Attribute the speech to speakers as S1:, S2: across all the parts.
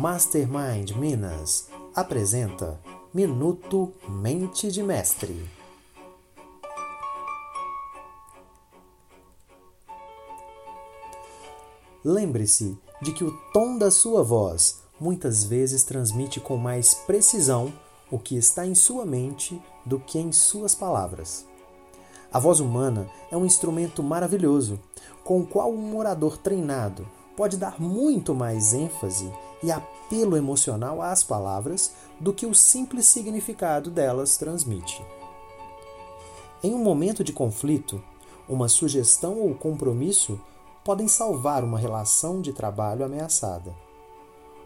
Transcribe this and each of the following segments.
S1: Mastermind Minas apresenta Minuto Mente de Mestre. Lembre-se de que o tom da sua voz muitas vezes transmite com mais precisão o que está em sua mente do que em suas palavras. A voz humana é um instrumento maravilhoso, com o qual um orador treinado pode dar muito mais ênfase e apelo emocional às palavras do que o simples significado delas transmite. Em um momento de conflito, uma sugestão ou compromisso podem salvar uma relação de trabalho ameaçada.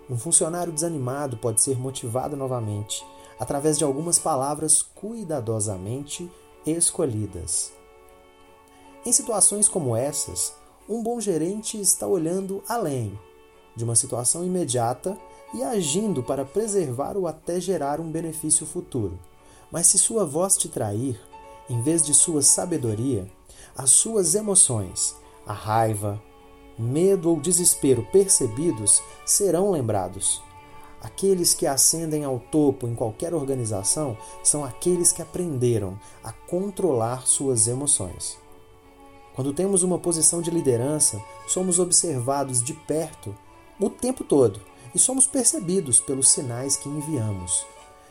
S1: Um funcionário desanimado pode ser motivado novamente através de algumas palavras cuidadosamente escolhidas. Em situações como essas, um bom gerente está olhando além de uma situação imediata e agindo para preservar ou até gerar um benefício futuro. Mas se sua voz te trair, em vez de sua sabedoria, as suas emoções, a raiva, medo ou desespero percebidos serão lembrados. Aqueles que ascendem ao topo em qualquer organização são aqueles que aprenderam a controlar suas emoções. Quando temos uma posição de liderança, somos observados de perto o tempo todo e somos percebidos pelos sinais que enviamos.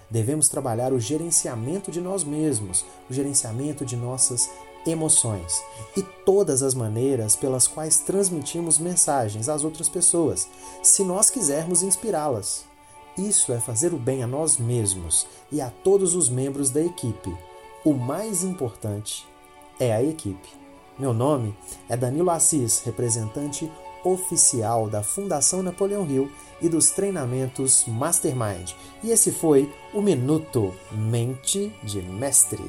S1: Devemos trabalhar o gerenciamento de nós mesmos, o gerenciamento de nossas emoções e todas as maneiras pelas quais transmitimos mensagens às outras pessoas, se nós quisermos inspirá-las. Isso é fazer o bem a nós mesmos e a todos os membros da equipe. O mais importante é a equipe. Meu nome é Danilo Assis, representante oficial da Fundação Napoleão Hill e dos treinamentos Mastermind. E esse foi o Minuto Mente de Mestre.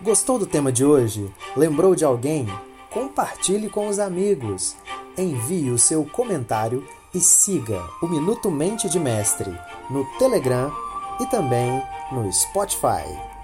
S1: Gostou do tema de hoje? Lembrou de alguém? Compartilhe com os amigos. Envie o seu comentário e siga o Minuto Mente de Mestre no Telegram e também no Spotify.